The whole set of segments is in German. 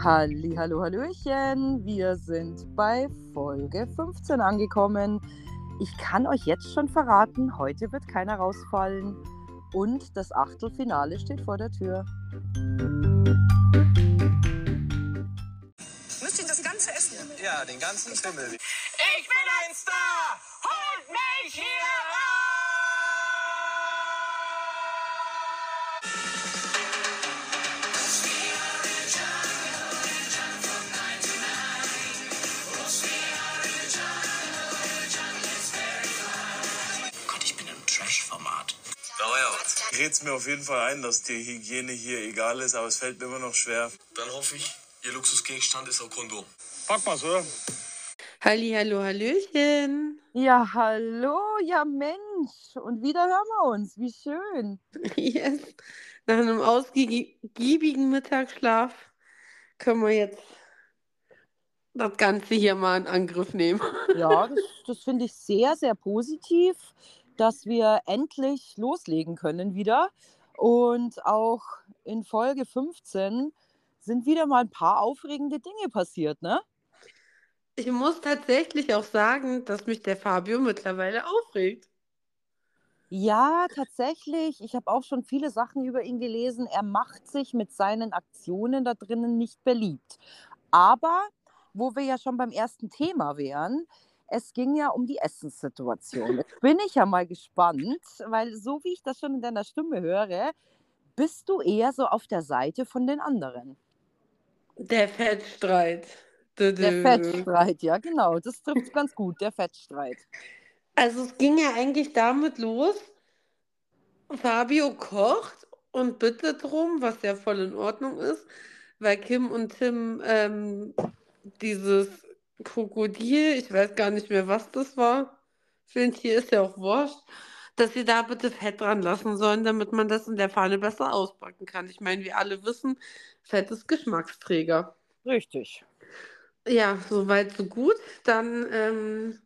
Halli, hallo, hallöchen. Wir sind bei Folge 15 angekommen. Ich kann euch jetzt schon verraten, heute wird keiner rausfallen und das Achtelfinale steht vor der Tür. Müsst ihr das ganze essen? Ja, den ganzen Schimmel. Ich bin ein Star! Holt mich hier Ich red's mir auf jeden Fall ein, dass die Hygiene hier egal ist, aber es fällt mir immer noch schwer. Dann hoffe ich, Ihr Luxusgegenstand ist ein Kondom. Pack mal's, oder? Halli, hallo, hallöchen. Ja, hallo, ja Mensch. Und wieder hören wir uns. Wie schön. Yes. Nach einem ausgiebigen Mittagsschlaf können wir jetzt das Ganze hier mal in Angriff nehmen. Ja, das, das finde ich sehr, sehr positiv, dass wir endlich loslegen können wieder. Und auch in Folge 15 sind wieder mal ein paar aufregende Dinge passiert, ne? Ich muss tatsächlich auch sagen, dass mich der Fabio mittlerweile aufregt. Ja, tatsächlich. Ich habe auch schon viele Sachen über ihn gelesen. Er macht sich mit seinen Aktionen da drinnen nicht beliebt. Aber, wo wir ja schon beim ersten Thema wären, es ging ja um die Essenssituation. Jetzt bin ich ja mal gespannt, weil so wie ich das schon in deiner Stimme höre, bist du eher so auf der Seite von den anderen. Der Fettstreit. Dö, Der dö. Fettstreit, ja genau, das trifft ganz gut, der Fettstreit. Also es ging ja eigentlich damit los, Fabio kocht und bittet drum, was ja voll in Ordnung ist, weil Kim und Tim ähm, dieses Krokodil, ich weiß gar nicht mehr, was das war, finde hier ist ja auch wurscht, dass sie da bitte Fett dran lassen sollen, damit man das in der Pfanne besser auspacken kann. Ich meine, wir alle wissen, Fett ist Geschmacksträger. Richtig. Ja, soweit, so gut. Dann ähm,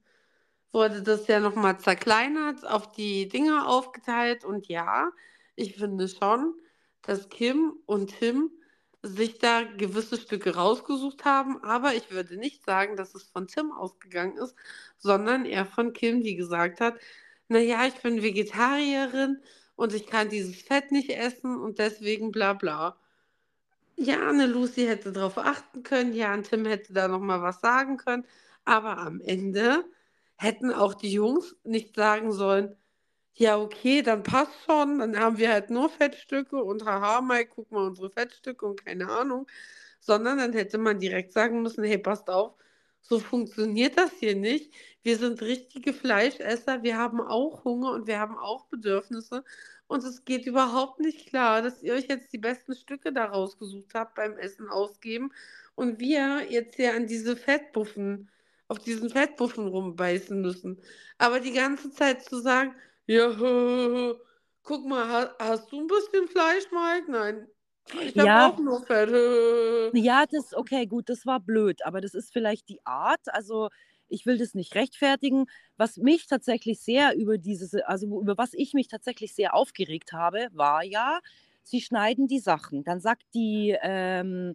wurde das ja nochmal zerkleinert, auf die Dinger aufgeteilt. Und ja, ich finde schon, dass Kim und Tim sich da gewisse Stücke rausgesucht haben. Aber ich würde nicht sagen, dass es von Tim ausgegangen ist, sondern eher von Kim, die gesagt hat, naja, ich bin Vegetarierin und ich kann dieses Fett nicht essen und deswegen bla bla. Ja, eine Lucy hätte darauf achten können, ja, ein Tim hätte da nochmal was sagen können, aber am Ende hätten auch die Jungs nicht sagen sollen, ja, okay, dann passt schon, dann haben wir halt nur Fettstücke und haha, Mike, guck mal unsere Fettstücke und keine Ahnung, sondern dann hätte man direkt sagen müssen, hey, passt auf, so funktioniert das hier nicht. Wir sind richtige Fleischesser, wir haben auch Hunger und wir haben auch Bedürfnisse. Und es geht überhaupt nicht klar, dass ihr euch jetzt die besten Stücke da rausgesucht habt beim Essen ausgeben und wir jetzt hier an diese Fettbuffen, auf diesen Fettbuffen rumbeißen müssen. Aber die ganze Zeit zu sagen, ja, guck mal, ha- hast du ein bisschen Fleisch, Mike? Nein, ich habe Ja. auch nur Fett. Ja, das, okay, gut, das war blöd, aber das ist vielleicht die Art. Also, ich will das nicht rechtfertigen. Was mich tatsächlich sehr über dieses, also über was ich mich tatsächlich sehr aufgeregt habe, war ja, sie schneiden die Sachen. Dann sagt die ähm,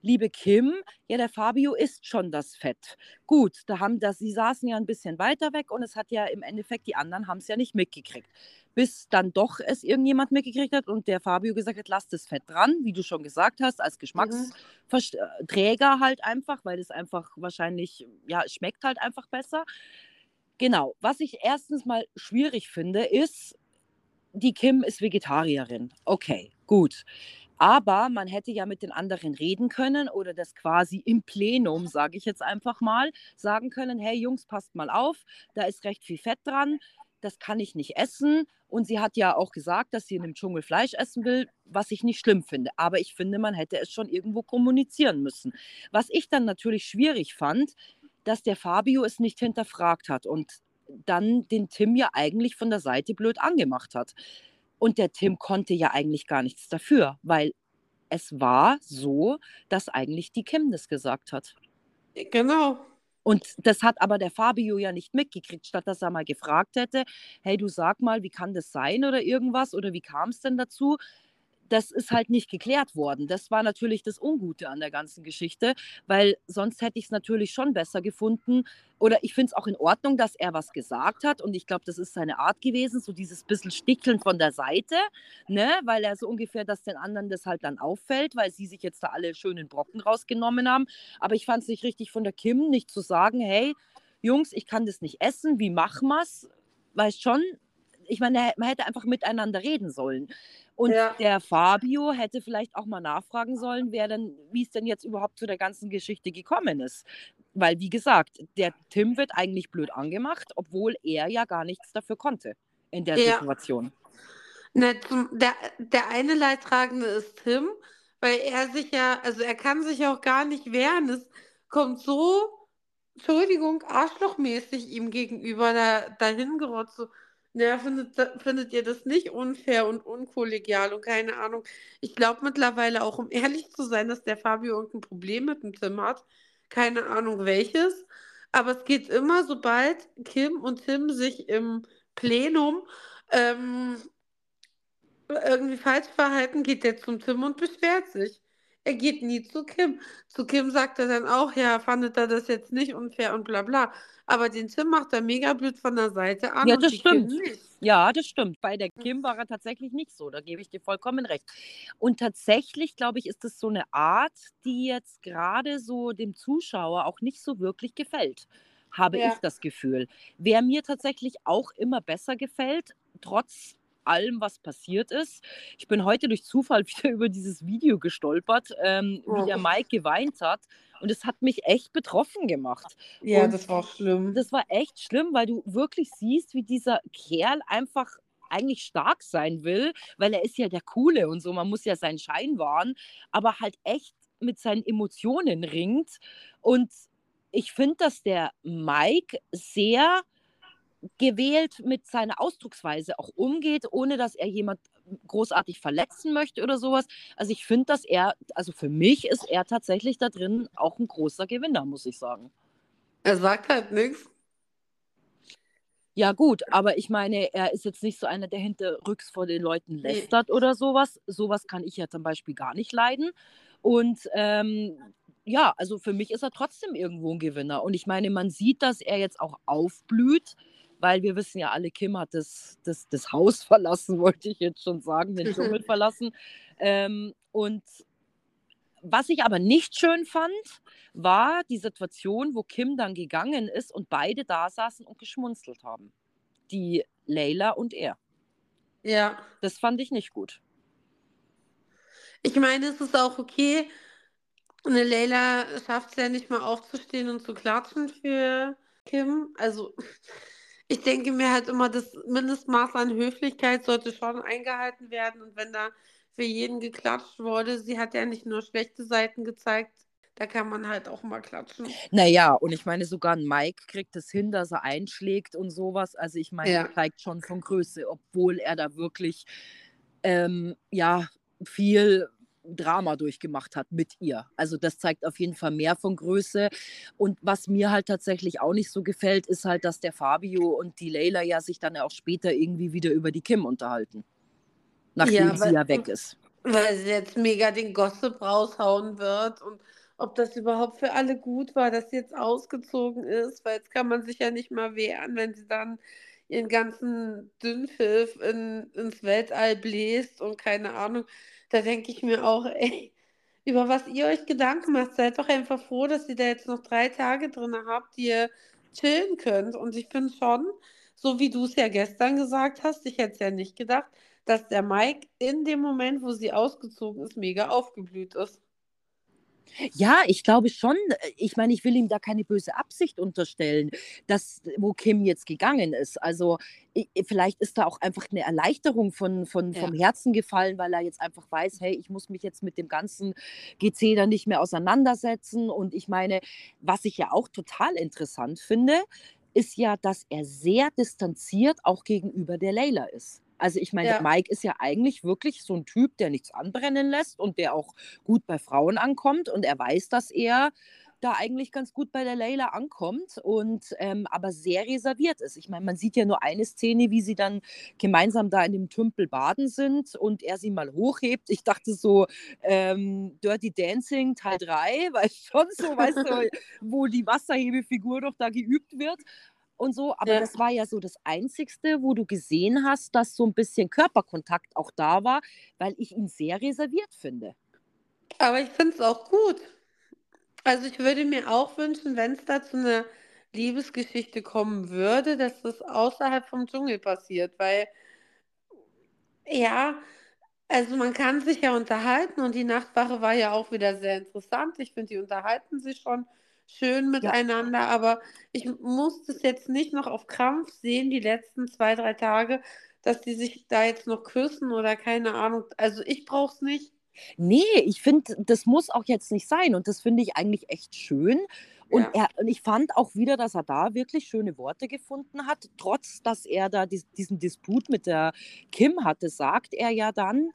liebe Kim, ja, der Fabio isst schon das Fett. Gut, da haben das, sie saßen ja ein bisschen weiter weg und es hat ja im Endeffekt, die anderen haben es ja nicht mitgekriegt. Bis dann doch es irgendjemand mitgekriegt hat und der Fabio gesagt hat, lass das Fett dran, wie du schon gesagt hast, als Geschmacks. Verst- äh, Träger halt einfach, weil es einfach wahrscheinlich, ja, schmeckt halt einfach besser. Genau. Was ich erstens mal schwierig finde, ist, die Kim ist Vegetarierin. Okay, gut. Aber man hätte ja mit den anderen reden können oder das quasi im Plenum, sage ich jetzt einfach mal, sagen können, hey Jungs, passt mal auf, da ist recht viel Fett dran, das kann ich nicht essen. Und sie hat ja auch gesagt, dass sie in dem Dschungel Fleisch essen will, was ich nicht schlimm finde. Aber ich finde, man hätte es schon irgendwo kommunizieren müssen. Was ich dann natürlich schwierig fand, dass der Fabio es nicht hinterfragt hat und dann den Tim ja eigentlich von der Seite blöd angemacht hat. Und der Tim konnte ja eigentlich gar nichts dafür, weil es war so, dass eigentlich die Kim das gesagt hat. Genau. Und das hat aber der Fabio ja nicht mitgekriegt, statt dass er mal gefragt hätte, hey, du sag mal, wie kann das sein oder irgendwas oder wie kam es denn dazu? Das ist halt nicht geklärt worden. Das war natürlich das Ungute an der ganzen Geschichte, weil sonst hätte ich es natürlich schon besser gefunden. Oder ich finde es auch in Ordnung, dass er was gesagt hat. Und ich glaube, das ist seine Art gewesen, so dieses bisschen Sticheln von der Seite, ne? weil er so ungefähr, dass den anderen das halt dann auffällt, weil sie sich jetzt da alle schönen Brocken rausgenommen haben. Aber ich fand es nicht richtig von der Kim, nicht zu sagen, hey, Jungs, ich kann das nicht essen, wie machen wir's? Weißt schon, ich meine, man hätte einfach miteinander reden sollen. Und Ja. der Fabio hätte vielleicht auch mal nachfragen sollen, wer denn, wie es denn jetzt überhaupt zu der ganzen Geschichte gekommen ist. Weil, wie gesagt, der Tim wird eigentlich blöd angemacht, obwohl er ja gar nichts dafür konnte in der Ja. Situation. Na, der, der eine Leidtragende ist Tim, weil er sich ja, also er kann sich auch gar nicht wehren. Es kommt so, Entschuldigung, arschlochmäßig ihm gegenüber da, dahin gerotzt. So, na, findet, findet ihr das nicht unfair und unkollegial und keine Ahnung. Ich glaube mittlerweile auch, um ehrlich zu sein, dass der Fabio irgendein Problem mit dem Tim hat. Keine Ahnung welches. Aber es geht immer, sobald Kim und Tim sich im Plenum ähm, irgendwie falsch verhalten, geht der zum Tim und beschwert sich. Er geht nie zu Kim. Zu Kim sagt er dann auch, ja, fandet er das jetzt nicht unfair und bla bla. Aber den Tim macht er mega blöd von der Seite an Ja, das stimmt. Ja, das stimmt. Bei der Kim war er tatsächlich nicht so. Da gebe ich dir vollkommen recht. Und tatsächlich, glaube ich, ist es so eine Art, die jetzt gerade so dem Zuschauer auch nicht so wirklich gefällt, habe Ja. ich das Gefühl. Wer mir tatsächlich auch immer besser gefällt, trotz allem, was passiert ist. Ich bin heute durch Zufall wieder über dieses Video gestolpert, ähm, wie der Mike geweint hat. Und es hat mich echt betroffen gemacht. Ja, Und das war schlimm. Das war echt schlimm, weil du wirklich siehst, wie dieser Kerl einfach eigentlich stark sein will, weil er ist ja der Coole und so, man muss ja seinen Schein wahren, aber halt echt mit seinen Emotionen ringt. Und ich finde, dass der Mike sehr gewählt mit seiner Ausdrucksweise auch umgeht, ohne dass er jemand großartig verletzen möchte oder sowas. Also ich finde, dass er, also für mich ist er tatsächlich da drin auch ein großer Gewinner, muss ich sagen. Er sagt halt nichts. Ja, gut, aber ich meine, er ist jetzt nicht so einer, der hinterrücks vor den Leuten Nee. lästert oder sowas. Sowas kann ich ja zum Beispiel gar nicht leiden. Und ähm, ja, also für mich ist er trotzdem irgendwo ein Gewinner. Und ich meine, man sieht, dass er jetzt auch aufblüht, weil wir wissen ja alle, Kim hat das, das, das Haus verlassen, wollte ich jetzt schon sagen, den Dschungel verlassen. Ähm, und was ich aber nicht schön fand, war die Situation, wo Kim dann gegangen ist und beide da saßen und geschmunzelt haben. Die Leila und er. Ja. Das fand ich nicht gut. Ich meine, es ist auch okay. Eine Leila schafft es ja nicht mal aufzustehen und zu klatschen für Kim. Also, ich denke mir halt immer, das Mindestmaß an Höflichkeit sollte schon eingehalten werden. Und wenn da für jeden geklatscht wurde, sie hat ja nicht nur schlechte Seiten gezeigt, da kann man halt auch mal klatschen. Naja, und ich meine, sogar ein Mike kriegt es hin, dass er einschlägt und sowas. Also ich meine, Ja. er zeigt schon von Größe, obwohl er da wirklich ähm, ja viel Drama durchgemacht hat mit ihr. Also das zeigt auf jeden Fall mehr von Größe. Und was mir halt tatsächlich auch nicht so gefällt, ist halt, dass der Fabio und die Leila ja sich dann auch später irgendwie wieder über die Kim unterhalten. Nachdem Ja, sie weil- ja weg ist. Weil sie jetzt mega den Gossip raushauen wird und ob das überhaupt für alle gut war, dass sie jetzt ausgezogen ist, weil jetzt kann man sich ja nicht mal wehren, wenn sie dann ihren ganzen Dünnpfiff in, ins Weltall bläst und keine Ahnung. Da denke ich mir auch, ey, über was ihr euch Gedanken macht, seid doch einfach froh, dass ihr da jetzt noch drei Tage drin habt, die ihr chillen könnt. Und ich finde schon, so wie du es ja gestern gesagt hast, ich hätte es ja nicht gedacht, dass der Mike in dem Moment, wo sie ausgezogen ist, mega aufgeblüht ist. Ja, ich glaube schon. äh, Ich meine, ich will ihm da keine böse Absicht unterstellen, dass, wo Kim jetzt gegangen ist. Also vielleicht ist da auch einfach eine Erleichterung von, von, Ja. vom Herzen gefallen, weil er jetzt einfach weiß, hey, ich muss mich jetzt mit dem ganzen GC da nicht mehr auseinandersetzen. Und ich meine, was ich ja auch total interessant finde, ist ja, dass er sehr distanziert auch gegenüber der Leila ist. Also ich meine, Ja. Mike ist ja eigentlich wirklich so ein Typ, der nichts anbrennen lässt und der auch gut bei Frauen ankommt und er weiß, dass er da eigentlich ganz gut bei der Leila ankommt und ähm, aber sehr reserviert ist. Ich meine, man sieht ja nur eine Szene, wie sie dann gemeinsam da in dem Tümpel baden sind und er sie mal hochhebt. Ich dachte so, ähm, Dirty Dancing Teil 3, weil schon so, weißt du, wo die Wasserhebefigur doch da geübt wird und so. Aber Ja. das war ja so das Einzigste, wo du gesehen hast, dass so ein bisschen Körperkontakt auch da war, weil ich ihn sehr reserviert finde. Aber ich finde es auch gut. Also ich würde mir auch wünschen, wenn es da zu einer Liebesgeschichte kommen würde, dass das außerhalb vom Dschungel passiert, weil ja, also man kann sich ja unterhalten und die Nachtwache war ja auch wieder sehr interessant. Ich finde, die unterhalten sich schon schön miteinander, aber ich muss das jetzt nicht noch auf Krampf sehen, die letzten zwei, drei Tage, dass die sich da jetzt noch küssen oder keine Ahnung. Also ich brauche es nicht. Nee, ich finde, das muss auch jetzt nicht sein. Und das finde ich eigentlich echt schön. Und, Ja. er, und ich fand auch wieder, dass er da wirklich schöne Worte gefunden hat. Trotz, dass er da dis, diesen Disput mit der Kim hatte, sagt er ja dann,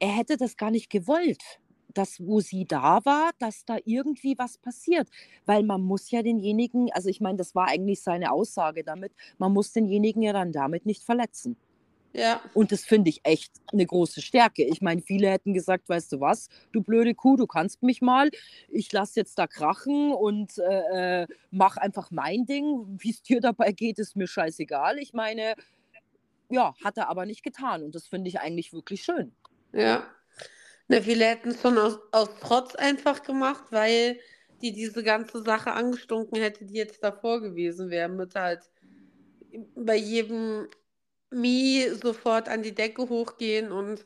er hätte das gar nicht gewollt, dass wo sie da war, dass da irgendwie was passiert. Weil man muss ja denjenigen, also ich meine, das war eigentlich seine Aussage damit, man muss denjenigen ja dann damit nicht verletzen. Ja. Und das finde ich echt eine große Stärke. Ich meine, viele hätten gesagt, weißt du was, du blöde Kuh, du kannst mich mal. Ich lasse jetzt da krachen und äh, äh, mach einfach mein Ding. Wie es dir dabei geht, ist mir scheißegal. Ich meine, ja, hat er aber nicht getan. Und das finde ich eigentlich wirklich schön. Ja. Ne, viele hätten es schon aus, aus Trotz einfach gemacht, weil die diese ganze Sache angestunken hätte, die jetzt davor gewesen wäre, mit halt bei jedem Mi sofort an die Decke hochgehen und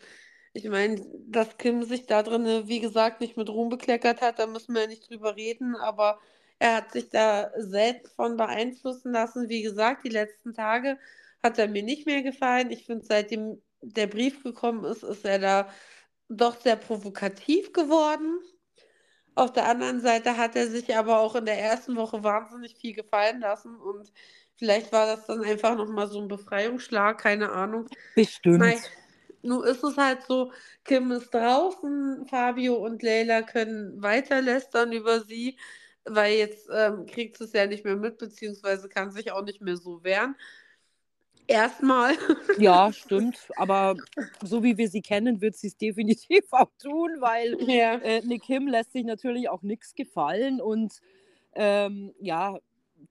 ich meine, dass Kim sich da drin, wie gesagt, nicht mit Ruhm bekleckert hat, da müssen wir ja nicht drüber reden, aber er hat sich da selbst von beeinflussen lassen. Wie gesagt, die letzten Tage hat er mir nicht mehr gefallen. Ich finde, seitdem der Brief gekommen ist, ist er da doch sehr provokativ geworden. Auf der anderen Seite hat er sich aber auch in der ersten Woche wahnsinnig viel gefallen lassen und vielleicht war das dann einfach nochmal so ein Befreiungsschlag, keine Ahnung. Bestimmt. Nein, nun ist es halt so, Kim ist draußen, Fabio und Leila können weiter lästern über sie, weil jetzt ähm, kriegt sie es ja nicht mehr mit, beziehungsweise kann sich auch nicht mehr so wehren. Erstmal. Ja, stimmt. Aber so wie wir sie kennen, wird sie es definitiv auch tun, weil Ja. äh, eine Kim lässt sich natürlich auch nichts gefallen. Und ähm, ja,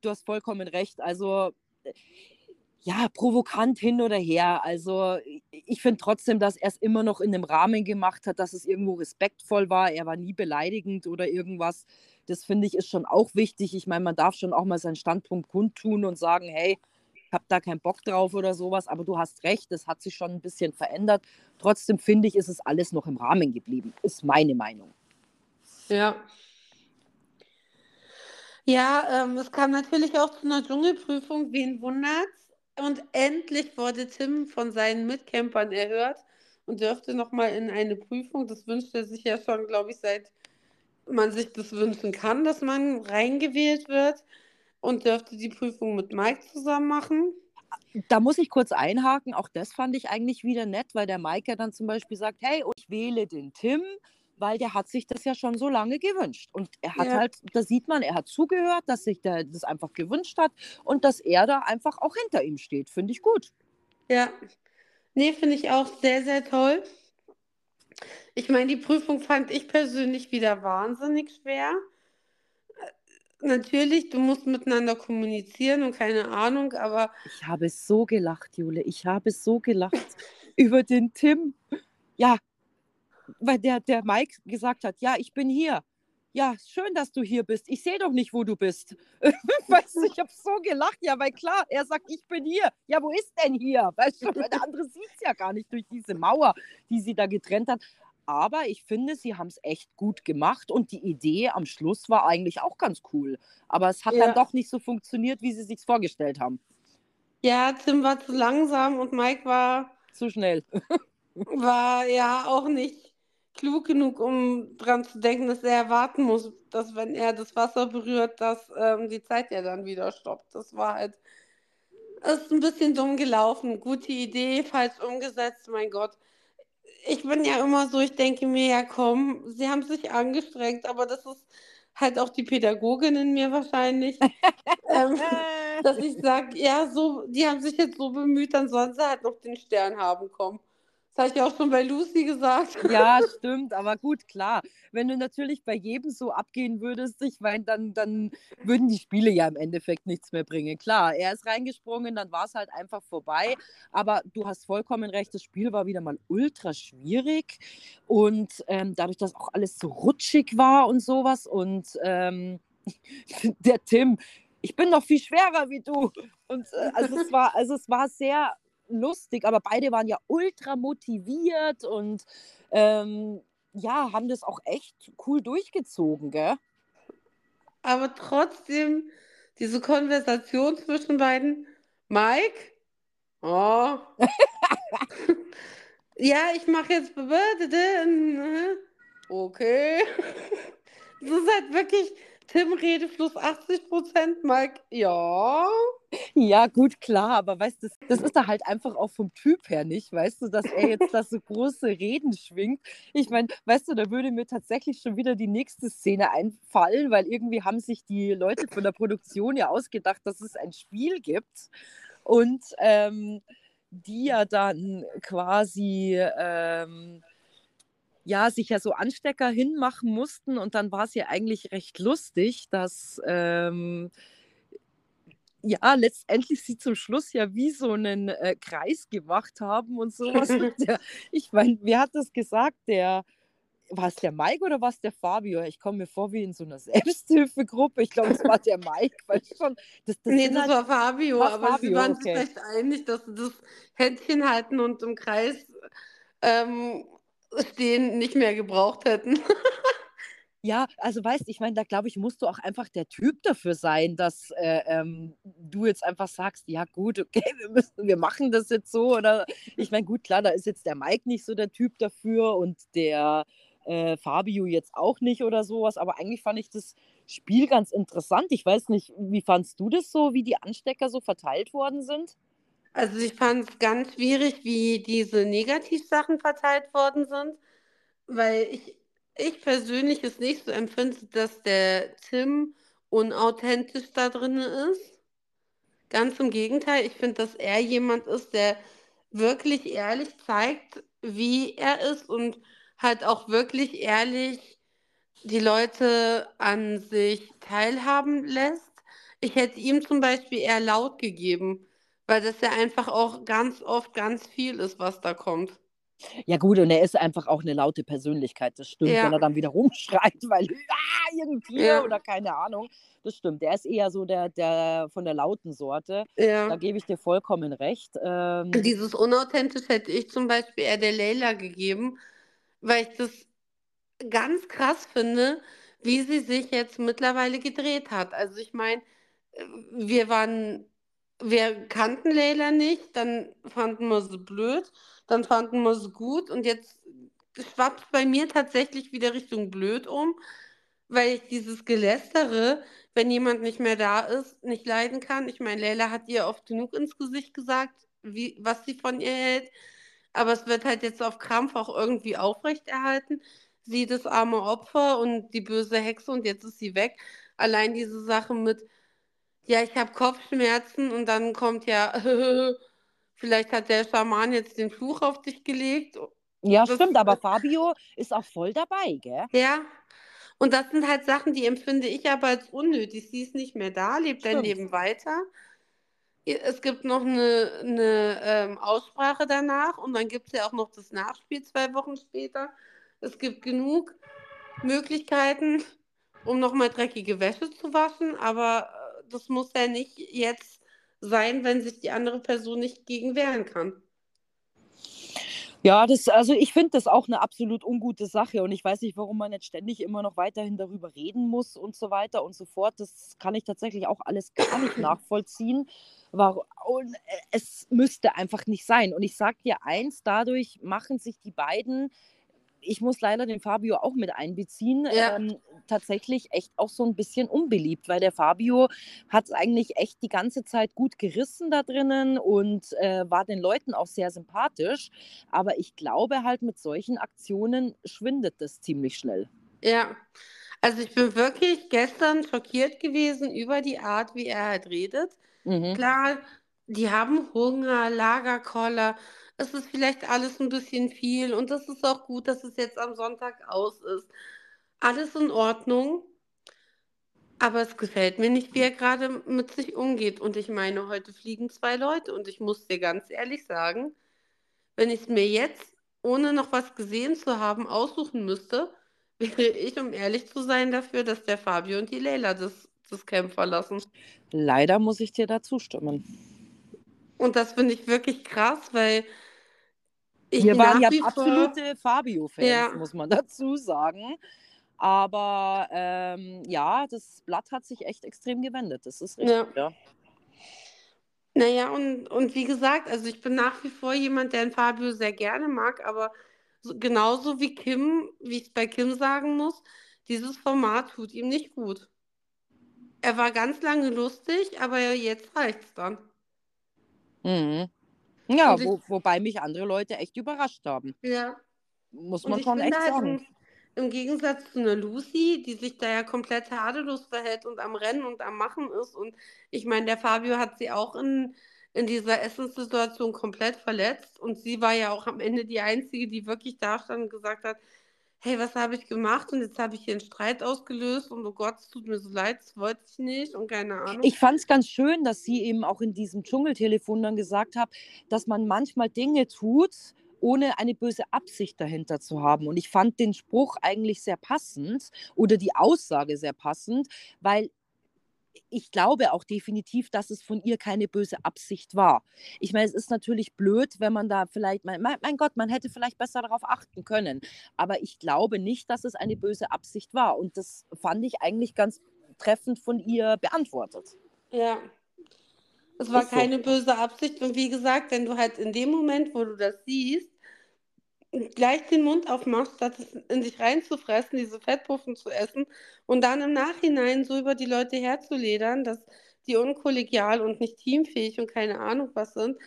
du hast vollkommen recht. Also äh, ja, provokant hin oder her. Also ich- finde trotzdem, dass er es immer noch in dem Rahmen gemacht hat, dass es irgendwo respektvoll war. Er war nie beleidigend oder irgendwas. Das finde ich ist schon auch wichtig. Ich meine, man darf schon auch mal seinen Standpunkt kundtun und sagen, hey, habe da keinen Bock drauf oder sowas. Aber du hast recht, das hat sich schon ein bisschen verändert. Trotzdem finde ich, ist es alles noch im Rahmen geblieben. Ist meine Meinung. Ja. Ja, ähm, es kam natürlich auch zu einer Dschungelprüfung, wen wundert's? Und endlich wurde Tim von seinen Mitcampern erhört und dürfte nochmal in eine Prüfung. Das wünscht er sich ja schon, glaube ich, seit man sich das wünschen kann, dass man reingewählt wird und dürfte die Prüfung mit Mike zusammen machen. Da muss ich kurz einhaken. Auch das fand ich eigentlich wieder nett, weil der Mike ja dann zum Beispiel sagt, hey, ich wähle den Tim, weil der hat sich das ja schon so lange gewünscht. Und er hat Ja. halt, da sieht man, er hat zugehört, dass sich der das einfach gewünscht hat und dass er da einfach auch hinter ihm steht. Finde ich gut. Ja, nee, finde ich auch sehr, sehr toll. Ich meine, die Prüfung fand ich persönlich wieder wahnsinnig schwer. Natürlich, du musst miteinander kommunizieren und keine Ahnung, aber Ich habe so gelacht, Jule. Ich habe so gelacht über den Tim. Ja, weil der, der Mike gesagt hat, ja, ich bin hier. Ja, schön, dass du hier bist. Ich sehe doch nicht, wo du bist. weißt du, ich habe so gelacht. Ja, weil klar, er sagt, ich bin hier. Ja, wo ist denn hier? Weißt du, der andere sieht es ja gar nicht durch diese Mauer, die sie da getrennt hat. Aber ich finde, sie haben es echt gut gemacht und die Idee am Schluss war eigentlich auch ganz cool. Aber es hat Ja. dann doch nicht so funktioniert, wie sie sich vorgestellt haben. ja, Tim war zu langsam und Mike war, Zu schnell. war ja auch nicht klug genug, um dran zu denken, dass er warten muss, dass wenn er das Wasser berührt, dass ähm, die Zeit ja dann wieder stoppt. Das war halt, ist ein bisschen dumm gelaufen. Gute Idee, falsch umgesetzt, mein Gott. Ich bin ja immer so, ich denke mir, ja komm, sie haben sich angestrengt, aber das ist halt auch die Pädagogin in mir wahrscheinlich, ähm, dass ich sage, ja, so, die haben sich jetzt so bemüht, dann sollen sie halt noch den Stern haben, komm. Das habe ich auch schon bei Lucy gesagt. Ja, stimmt, aber gut, klar. Wenn du natürlich bei jedem so abgehen würdest, ich meine, dann, dann würden die Spiele ja im Endeffekt nichts mehr bringen. Klar, er ist reingesprungen, dann war es halt einfach vorbei. Aber du hast vollkommen recht, das Spiel war wieder mal ultra schwierig. Und ähm, dadurch, dass auch alles so rutschig war und sowas. Und ähm, der Tim, ich bin noch viel schwerer wie du. Und äh, also es war, also es war sehr lustig, aber beide waren ja ultra motiviert und ähm, ja, haben das auch echt cool durchgezogen, gell? Aber trotzdem, diese Konversation zwischen beiden, Mike, oh, ja, ich mache jetzt, okay. Das ist halt wirklich, Tim Redefluss 80 Prozent, Mike, ja. Ja, gut, klar, aber weißt du, das, das ist da halt einfach auch vom Typ her nicht, weißt du, dass er jetzt da so große Reden schwingt. Ich meine, weißt du, da würde mir tatsächlich schon wieder die nächste Szene einfallen, weil irgendwie haben sich die Leute von der Produktion ja ausgedacht, dass es ein Spiel gibt und ähm, die ja dann quasi. Ähm, ja, sich ja so Anstecker hinmachen mussten und dann war es ja eigentlich recht lustig, dass ähm, ja, letztendlich sie zum Schluss ja wie so einen äh, Kreis gemacht haben und sowas. der, ich meine, wer hat das gesagt? Der, war es der Mike oder war es der Fabio? Ich komme mir vor wie in so einer Selbsthilfegruppe. Ich glaube, es war der Mike. Weil schon, das, das nee, das halt, war Fabio, war aber Fabio, sie waren okay. sich recht einig, dass sie das Händchen halten und im Kreis ähm, stehen nicht mehr gebraucht hätten. Ja, also weißt, ich meine, da glaube ich, musst du auch einfach der Typ dafür sein, dass äh, ähm, du jetzt einfach sagst, ja gut, okay, wir müssen, wir machen das jetzt so. Oder ich meine, gut, klar, da ist jetzt der Mike nicht so der Typ dafür und der äh, Fabio jetzt auch nicht oder sowas. Aber eigentlich fand ich das Spiel ganz interessant. Ich weiß nicht, wie fandst du das so, wie die Anstecker so verteilt worden sind? Also ich fand es ganz schwierig, wie diese Negativsachen verteilt worden sind, weil ich ich persönlich es nicht so empfinde, dass der Tim unauthentisch da drin ist. Ganz im Gegenteil, ich finde, dass er jemand ist, der wirklich ehrlich zeigt, wie er ist und halt auch wirklich ehrlich die Leute an sich teilhaben lässt. Ich hätte ihm zum Beispiel eher laut gegeben, weil das ja einfach auch ganz oft ganz viel ist, was da kommt. Ja, gut, und er ist einfach auch eine laute Persönlichkeit. Das stimmt, ja. wenn er dann wieder rumschreit, weil ah, irgendwie ja. oder keine Ahnung. Das stimmt. Er ist eher so der, der von der lauten Sorte. Ja. Da gebe ich dir vollkommen recht. Ähm, Dieses Unauthentisch hätte ich zum Beispiel eher der Leila gegeben, weil ich das ganz krass finde, wie sie sich jetzt mittlerweile gedreht hat. Also ich meine, äh, wir waren, wir kannten Leila nicht, dann fanden wir sie blöd dann fanden wir es gut und jetzt schwappt bei mir tatsächlich wieder Richtung blöd um, weil ich dieses Gelästere, wenn jemand nicht mehr da ist, nicht leiden kann. Ich meine, Leila hat ihr oft genug ins Gesicht gesagt, wie, was sie von ihr hält, aber es wird halt jetzt auf Krampf auch irgendwie aufrechterhalten. Sie das arme Opfer und die böse Hexe und jetzt ist sie weg. Allein diese Sache mit, ja, ich habe Kopfschmerzen und dann kommt ja, Vielleicht hat der Schaman jetzt den Fluch auf dich gelegt. Ja, das stimmt, aber Fabio ist auch voll dabei, gell? Ja. Und das sind halt Sachen, die empfinde ich aber als unnötig. Sie ist nicht mehr da, lebt dein Leben weiter. Es gibt noch eine, eine ähm, Aussprache danach und dann gibt es ja auch noch das Nachspiel zwei Wochen später. Es gibt genug Möglichkeiten, um nochmal dreckige Wäsche zu waschen, aber das muss ja nicht jetzt sein, wenn sich die andere Person nicht gegen wehren kann. Ja, das, also ich finde das auch eine absolut ungute Sache und ich weiß nicht, warum man jetzt ständig immer noch weiterhin darüber reden muss und so weiter und so fort. Das kann ich tatsächlich auch alles gar nicht nachvollziehen. Und es müsste einfach nicht sein. Und ich sage dir eins, dadurch machen sich die beiden ich muss leider den Fabio auch mit einbeziehen, ja. ähm, tatsächlich echt auch so ein bisschen unbeliebt, weil der Fabio hat es eigentlich echt die ganze Zeit gut gerissen da drinnen und äh, war den Leuten auch sehr sympathisch. Aber ich glaube halt, mit solchen Aktionen schwindet das ziemlich schnell. Ja, Also ich bin wirklich gestern schockiert gewesen über die Art, wie er halt redet. Mhm. Klar, die haben Hunger, Lagerkoller. Es ist vielleicht alles ein bisschen viel und es ist auch gut, dass es jetzt am Sonntag aus ist. Alles in Ordnung. Aber es gefällt mir nicht, wie er gerade mit sich umgeht. Und ich meine, heute fliegen zwei Leute. Und ich muss dir ganz ehrlich sagen, wenn ich es mir jetzt, ohne noch was gesehen zu haben, aussuchen müsste, wäre ich, um ehrlich zu sein, dafür, dass der Fabio und die Leila das, das Camp verlassen. Leider muss ich dir da zustimmen. Und das finde ich wirklich krass, weil ich Wir waren ja absolute Fabio-Fans, Ja. muss man dazu sagen. Aber ähm, ja, das Blatt hat sich echt extrem gewendet. Das ist richtig, ja. Naja, und, und wie gesagt, also ich bin nach wie vor jemand, der den Fabio sehr gerne mag, aber so, genauso wie Kim, wie ich es bei Kim sagen muss, dieses Format tut ihm nicht gut. Er war ganz lange lustig, aber jetzt reicht's dann. Mhm. Ja, wo, wobei mich andere Leute echt überrascht haben. Ja. Muss man schon echt halt sagen. im, im Gegensatz zu einer Lucy, die sich da ja komplett tadellos verhält und am Rennen und am Machen ist. Und ich meine, der Fabio hat sie auch in, in dieser Essenssituation komplett verletzt. Und sie war ja auch am Ende die Einzige, die wirklich da stand und gesagt hat, hey, was habe ich gemacht? Und jetzt habe ich hier einen Streit ausgelöst und oh Gott, es tut mir so leid, das wollte ich nicht und keine Ahnung. Ich fand es ganz schön, dass sie eben auch in diesem Dschungeltelefon dann gesagt hat, dass man manchmal Dinge tut, ohne eine böse Absicht dahinter zu haben. Und ich fand den Spruch eigentlich sehr passend oder die Aussage sehr passend, weil ich glaube auch definitiv, dass es von ihr keine böse Absicht war. Ich meine, es ist natürlich blöd, wenn man da vielleicht, mein, mein Gott, man hätte vielleicht besser darauf achten können. Aber ich glaube nicht, dass es eine böse Absicht war. Und das fand ich eigentlich ganz treffend von ihr beantwortet. Ja. Es war Ist so. keine böse Absicht. Und wie gesagt, wenn du halt in dem Moment, wo du das siehst, gleich den Mund aufmachst, statt es in dich reinzufressen, diese Fettpuffen zu essen und dann im Nachhinein so über die Leute herzuledern, dass die unkollegial und nicht teamfähig und keine Ahnung was sind,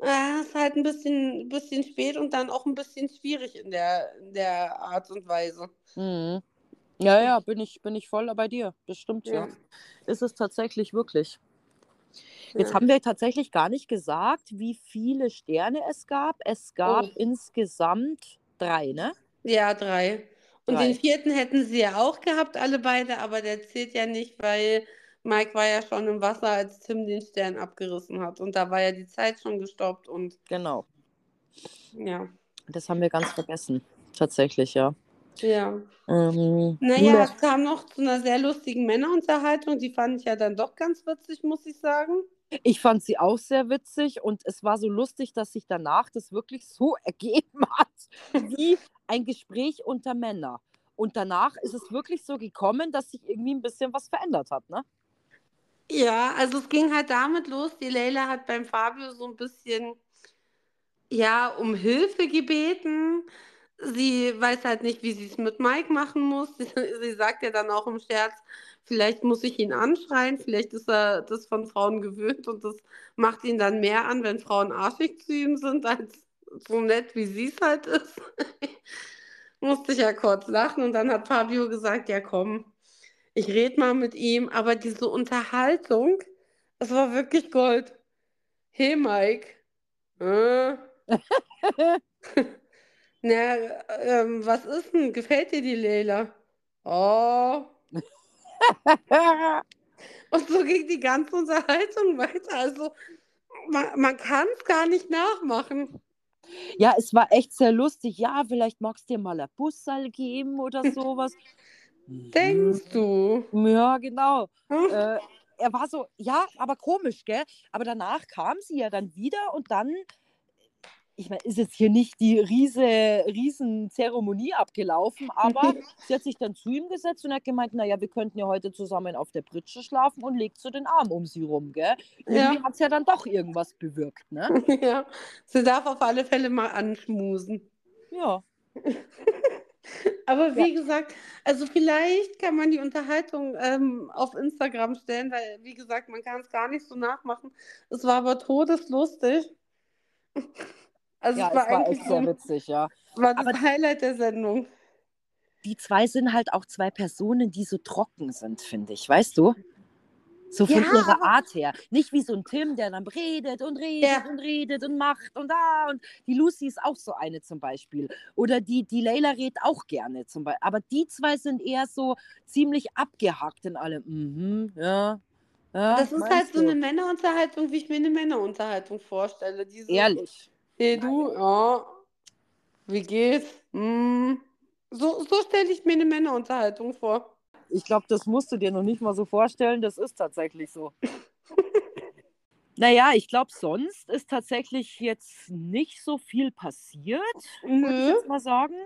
äh, ist halt ein bisschen, bisschen spät und dann auch ein bisschen schwierig in der, in der Art und Weise. Mhm. Ja, ja, bin ich, bin ich voll bei dir. Das stimmt, ja. Ja. Ist es tatsächlich wirklich. Jetzt haben wir tatsächlich gar nicht gesagt, wie viele Sterne es gab. Es gab Oh. insgesamt drei, ne? Ja, drei. Und Drei. den vierten hätten sie ja auch gehabt, alle beide, aber der zählt ja nicht, weil Mike war ja schon im Wasser, als Tim den Stern abgerissen hat. Und da war ja die Zeit schon gestoppt und Genau. ja. Das haben wir ganz vergessen. Tatsächlich, ja. Ja. Ähm, Naja, es kam noch zu einer sehr lustigen Männerunterhaltung. Die fand ich ja dann doch ganz witzig, muss ich sagen. ich fand sie auch sehr witzig und es war so lustig, dass sich danach das wirklich so ergeben hat, wie ein Gespräch unter Männern. Und danach ist es wirklich so gekommen, dass sich irgendwie ein bisschen was verändert hat, ne? Ja, also es ging halt damit los. Die Leila hat beim Fabio so ein bisschen, ja, um Hilfe gebeten. Sie weiß halt nicht, wie sie es mit Mike machen muss. Sie, sie sagt ja dann auch im Scherz, vielleicht muss ich ihn anschreien, vielleicht ist er das von Frauen gewöhnt und das macht ihn dann mehr an, wenn Frauen arschig zu ihm sind, als so nett, wie sie es halt ist. Musste ich ja kurz lachen und dann hat Fabio gesagt, ja komm, ich rede mal mit ihm, aber diese Unterhaltung, das war wirklich Gold. Hey Mike. Äh. Na, ähm, was ist denn? Gefällt dir die Leila? Oh. Und so ging die ganze Unterhaltung weiter. Also man, man kann es gar nicht nachmachen. Ja, es war echt sehr lustig. Ja, vielleicht magst du dir mal ein Bussal geben oder sowas. Denkst du? Ja, genau. Hm? Äh, er war so, ja, aber komisch, gell? Aber danach kam sie ja dann wieder und dann, ich meine, ist jetzt hier nicht die riese, riesen Zeremonie abgelaufen, aber sie hat sich dann zu ihm gesetzt und hat gemeint, naja, wir könnten ja heute zusammen auf der Pritsche schlafen und legt so den Arm um sie rum, gell? Irgendwie Ja. hat es ja dann doch irgendwas bewirkt, ne? Ja, sie darf auf alle Fälle mal anschmusen. Ja. Aber wie gesagt, also vielleicht kann man die Unterhaltung ähm, auf Instagram stellen, weil, wie gesagt, man kann es gar nicht so nachmachen. Es war aber todeslustig. Also Ja, es war es war echt so, sehr witzig, ja. war das aber- Highlight der Sendung. die zwei sind halt auch zwei Personen, die so trocken sind, finde ich, weißt du? So von Ja, ihrer Art her. Nicht wie so ein Tim, der dann redet und redet Ja. und redet und macht und da. Und die Lucy ist auch so eine zum Beispiel. Oder die, die Leila redet auch gerne zum Beispiel. Aber die zwei sind eher so ziemlich abgehackt in allem. Mhm, ja. ja Das ist halt so du? eine Männerunterhaltung, wie ich mir eine Männerunterhaltung vorstelle. Die so, Ehrlich. Hey du, ja, wie geht's? Hm. So, so stelle ich mir eine Männerunterhaltung vor. Ich glaube, das musst du dir noch nicht mal so vorstellen. Das ist tatsächlich so. naja, ich glaube, sonst ist tatsächlich jetzt nicht so viel passiert, würde ich jetzt mal sagen.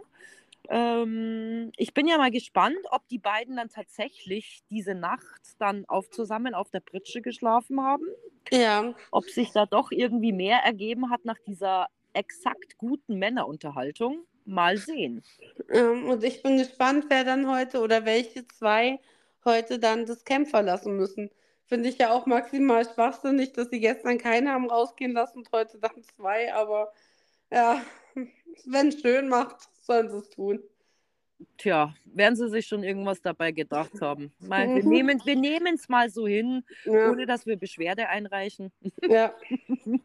Ähm, ich bin ja mal gespannt, ob die beiden dann tatsächlich diese Nacht dann auf, zusammen auf der Pritsche geschlafen haben. Ja, Ob sich da doch irgendwie mehr ergeben hat nach dieser exakt guten Männerunterhaltung. Mal sehen. ähm, und ich bin gespannt, wer dann heute oder welche zwei heute dann das Camp verlassen müssen. Finde ich ja auch maximal schwachsinnig, dass sie gestern keine haben rausgehen lassen und heute dann zwei, aber ja, wenn es schön macht, sollen sie es tun. Tja, werden sie sich schon irgendwas dabei gedacht haben. Mal, wir Mhm. nehmen wir nehmen es mal so hin, Ja, ohne dass wir Beschwerde einreichen. ja.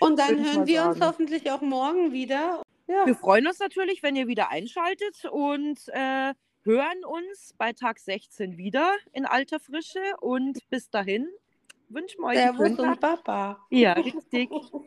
Und dann hören wir uns sagen. hoffentlich auch morgen wieder. Ja, Wir freuen uns natürlich, wenn ihr wieder einschaltet und äh, hören uns bei Tag 16 wieder in alter Frische. Und bis dahin wünschen wir euch Servus und. Baba. Ja, richtig.